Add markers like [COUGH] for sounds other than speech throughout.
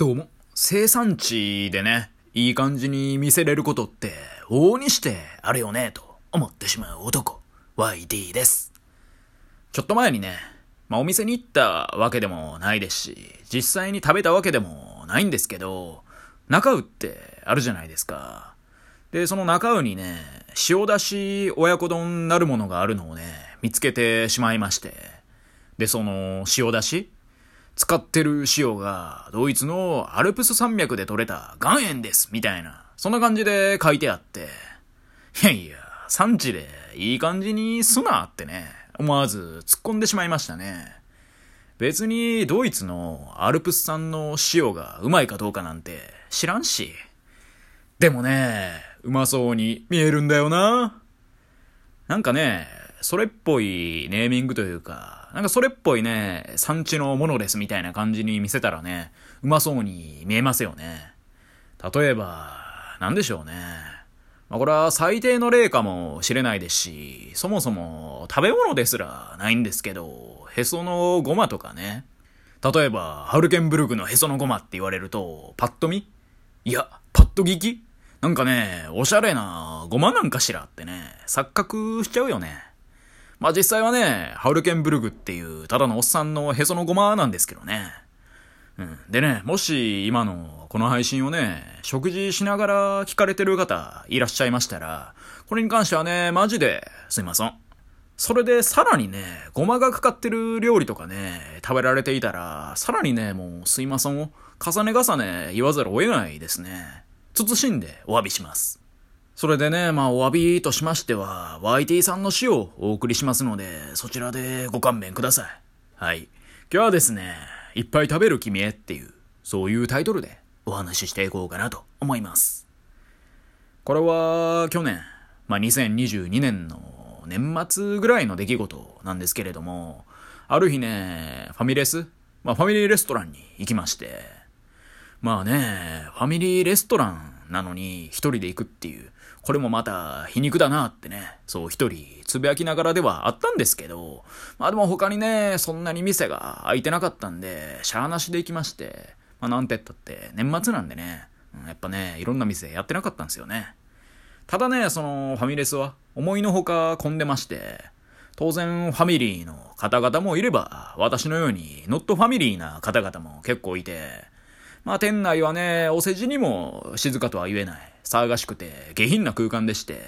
どうも、生産地でね、いい感じに見せれることって、往々にしてあるよね、と思ってしまう男、YD です。ちょっと前にね、まあお店に行ったわけでもないですし、実際に食べたわけでもないんですけど、中尾ってあるじゃないですか。で、その中尾にね、塩だし親子丼なるものがあるのをね、見つけてしまいまして。で、その塩だし使ってる塩がドイツのアルプス山脈で採れた岩塩ですみたいな、そんな感じで書いてあって、いやいや、産地でいい感じにすなってね、思わず突っ込んでしまいましたね。別にドイツのアルプス産の塩がうまいかどうかなんて知らんし。でもね、うまそうに見えるんだよな。なんかね、それっぽいネーミングというか、なんかそれっぽいね、産地のものですみたいな感じに見せたらね、うまそうに見えますよね。例えば、なんでしょうね。まあこれは最低の例かもしれないですし、そもそも食べ物ですらないんですけど、へそのごまとかね。例えば、ハルケンブルクのへそのごまって言われると、パッと見？いや、パッと聞き？なんかね、おしゃれなごまなんかしらってね、錯覚しちゃうよね。まあ実際はね、ハウルケンブルグっていうただのおっさんのへそのごまなんですけどね。うん。でね、もし今のこの配信をね、食事しながら聞かれてる方いらっしゃいましたら、これに関してはね、マジですいません。それでさらにね、ごまがかかってる料理とかね、食べられていたら、さらにね、もうすいませんを重ね重ね言わざるを得ないですね。慎んでお詫びします。それでね、まあお詫びとしましては、YT さんの詩をお送りしますので、そちらでご勘弁ください。はい。今日はですね、いっぱい食べる君へっていう、そういうタイトルでお話ししていこうかなと思います。これは去年、まあ2022年の年末ぐらいの出来事なんですけれども、ある日ね、ファミレス、まあファミリーレストランに行きまして、まあね、ファミリーレストランなのに一人で行くっていう、これもまた皮肉だなってね、そう一人つぶやきながらではあったんですけど、まあでも他にね、そんなに店が開いてなかったんで、シャーなしで行きまして、まあなんて言ったって年末なんでね、うんやっぱね、いろんな店やってなかったんですよね。ただね、そのファミレスは思いのほか混んでまして、当然ファミリーの方々もいれば、私のようにノットファミリーな方々も結構いて、まあ店内はね、お世辞にも静かとは言えない、騒がしくて下品な空間でして、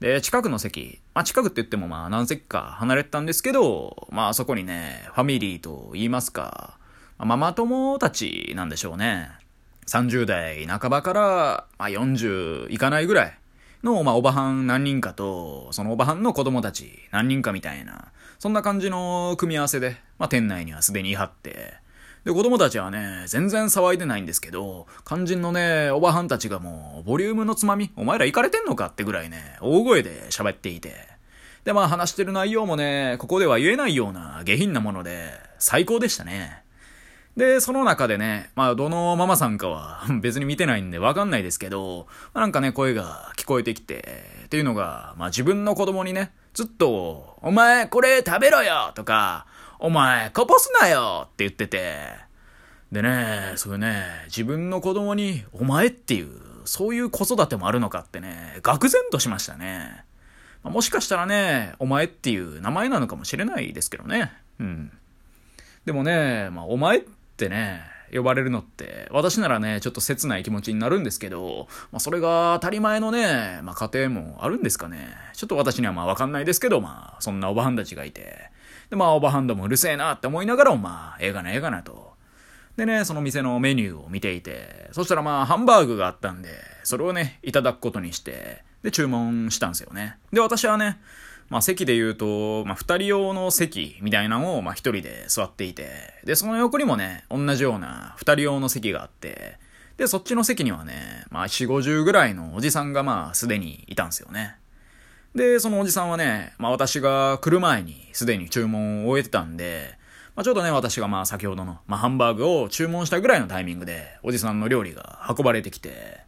で、近くの席、まあ近くって言ってもまあ何席か離れてたんですけど、まあそこにね、ファミリーと言いますか、まあママ友たちなんでしょうね。30代半ばから、まあ、40いかないぐらいの、まあ、おばはん何人かと、そのおばはんの子供たち何人かみたいな、そんな感じの組み合わせで、まあ、店内にはすでにいはって、で、子供たちはね、全然騒いでないんですけど、肝心のね、おばはんたちがもう、ボリュームのつまみ、お前ら行かれてんのかってぐらいね、大声で喋っていて。で、まあ話してる内容もね、ここでは言えないような下品なもので、最高でしたね。で、その中でね、まあ、どのママさんかは [LAUGHS] 別に見てないんでわかんないですけど、まあ、なんかね、声が聞こえてきて、っていうのが、まあ、自分の子供にね、ずっと、お前これ食べろよとか、お前こぼすなよって言ってて、でね、そういうね、自分の子供に、お前っていう、そういう子育てもあるのかってね、愕然としましたね。まあもしかしたらね、お前っていう名前なのかもしれないですけどね。うん。でもね、まあ、お前ってね、呼ばれるのって、私ならね、ちょっと切ない気持ちになるんですけど、まあ、それが当たり前のね、まあ、家庭もあるんですかね。ちょっと私にはまあわかんないですけど、まあ、そんなおばはんたちがいて、で、まあ、おばはんどもうるせえなって思いながらも、まあ、ええがな、ええがなと。でね、その店のメニューを見ていて、そしたらまあ、ハンバーグがあったんで、それをね、いただくことにして、で、注文したんですよね。で、私はね、まあ席で言うと、まあ二人用の席みたいなのを、まあ一人で座っていて、で、その横にもね、同じような二人用の席があって、で、そっちの席にはね、まあ四五十ぐらいのおじさんがまあすでにいたんですよね。で、そのおじさんはね、まあ私が来る前にすでに注文を終えてたんで、まあちょうどね、私がまあ先ほどの、まあハンバーグを注文したぐらいのタイミングで、おじさんの料理が運ばれてきて、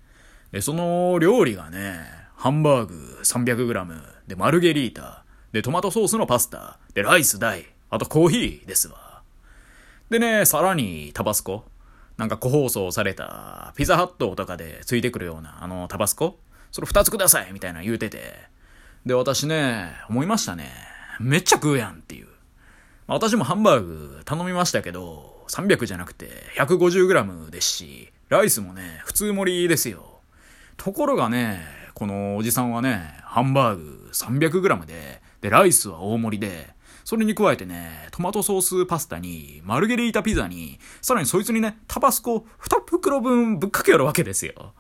で、その料理がね、ハンバーグ 300g、で、マルゲリータ、で、トマトソースのパスタ、で、ライス大、あとコーヒーですわ。でね、さらにタバスコ。なんか個包装されたピザハットとかでついてくるようなあのタバスコそれ2つくださいみたいな言うてて。で、私ね、思いましたね。めっちゃ食うやんっていう。まあ、私もハンバーグ頼みましたけど、300じゃなくて 150g ですし、ライスもね、普通盛りですよ。ところがね、このおじさんはね、ハンバーグ 300g で、で、ライスは大盛りで、それに加えてね、トマトソースパスタに、マルゲリータピザに、さらにそいつにね、タバスコ2袋分ぶっかけよるわけですよ。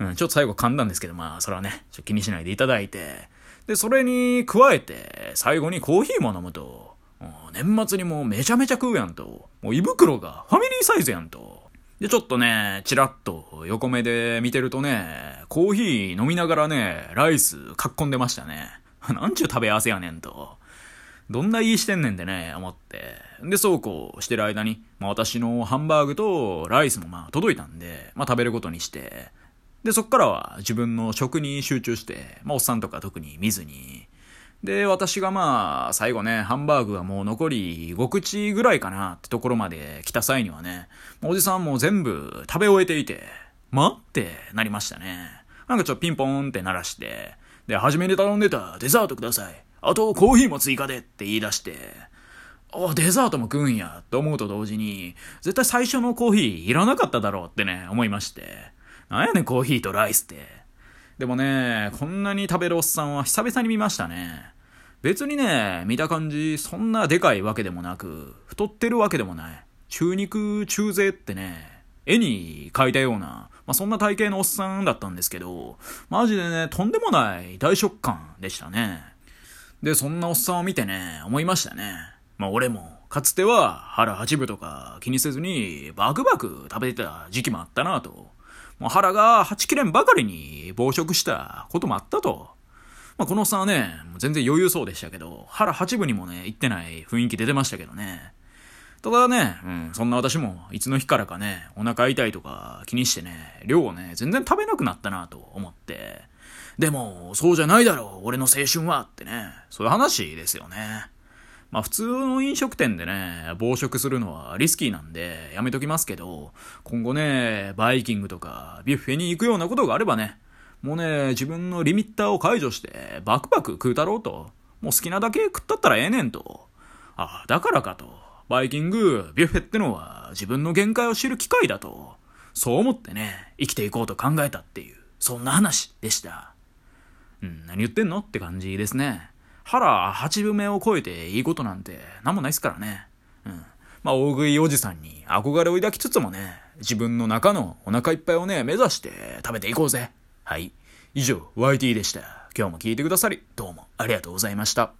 うん、ちょっと最後噛んだんですけど、まあ、それはね、ちょっと気にしないでいただいて、で、それに加えて、最後にコーヒーも飲むと、年末にもうめちゃめちゃ食うやんと。もう胃袋がファミリーサイズやんと。で、ちょっとね、チラッと横目で見てるとね、コーヒー飲みながらね、ライスかっこんでましたね。[LAUGHS] なんちゅう食べ合わせやねんと。どんな言いしてんねんでね、思って。で、そうこうしてる間に、まあ私のハンバーグとライスもまあ届いたんで、まあ食べることにして、で、そっからは自分の食に集中して、まあおっさんとか特に見ずに、で、私がまあ、最後ね、ハンバーグがもう残り5口ぐらいかなってところまで来た際にはね、おじさんも全部食べ終えていて、まってなりましたね。なんかちょっとピンポーンって鳴らして、で、初めに頼んでたデザートください。あとコーヒーも追加でって言い出して、あ、デザートも食うんやと思うと同時に、絶対最初のコーヒーいらなかっただろうってね、思いまして。なんやねんコーヒーとライスって。でもね、こんなに食べるおっさんは久々に見ましたね。別にね、見た感じ、そんなでかいわけでもなく、太ってるわけでもない。中肉中背ってね、絵に描いたような、まあ、そんな体型のおっさんだったんですけど、マジでね、とんでもない大食感でしたね。で、そんなおっさんを見てね、思いましたね。まあ俺も、かつては腹八分とか気にせずにバクバク食べてた時期もあったなと。もう腹がはち切れんばかりに暴食したこともあったと。まあ、このおっさんはね、全然余裕そうでしたけど、腹八分にもね、行ってない雰囲気出てましたけどね。ただね、うん、そんな私も、いつの日からかね、お腹痛いとか気にしてね、量をね、全然食べなくなったなと思って。でも、そうじゃないだろう、俺の青春はってね、そういう話ですよね。まあ普通の飲食店でね、暴食するのはリスキーなんでやめときますけど、今後ね、バイキングとかビュッフェに行くようなことがあればね、もうね、自分のリミッターを解除してバクバク食うたろうと。もう好きなだけ食ったったらええねんと。ああ、だからかと。バイキング、ビュッフェってのは自分の限界を知る機会だと。そう思ってね、生きていこうと考えたっていう、そんな話でした。うん、何言ってんの？って感じですね。腹八分目を超えていいことなんて何もないっすからね。うん。まあ、大食いおじさんに憧れを抱きつつもね、自分の中のお腹いっぱいをね、目指して食べていこうぜ。はい。以上、YT でした。今日も聞いてくださり、どうもありがとうございました。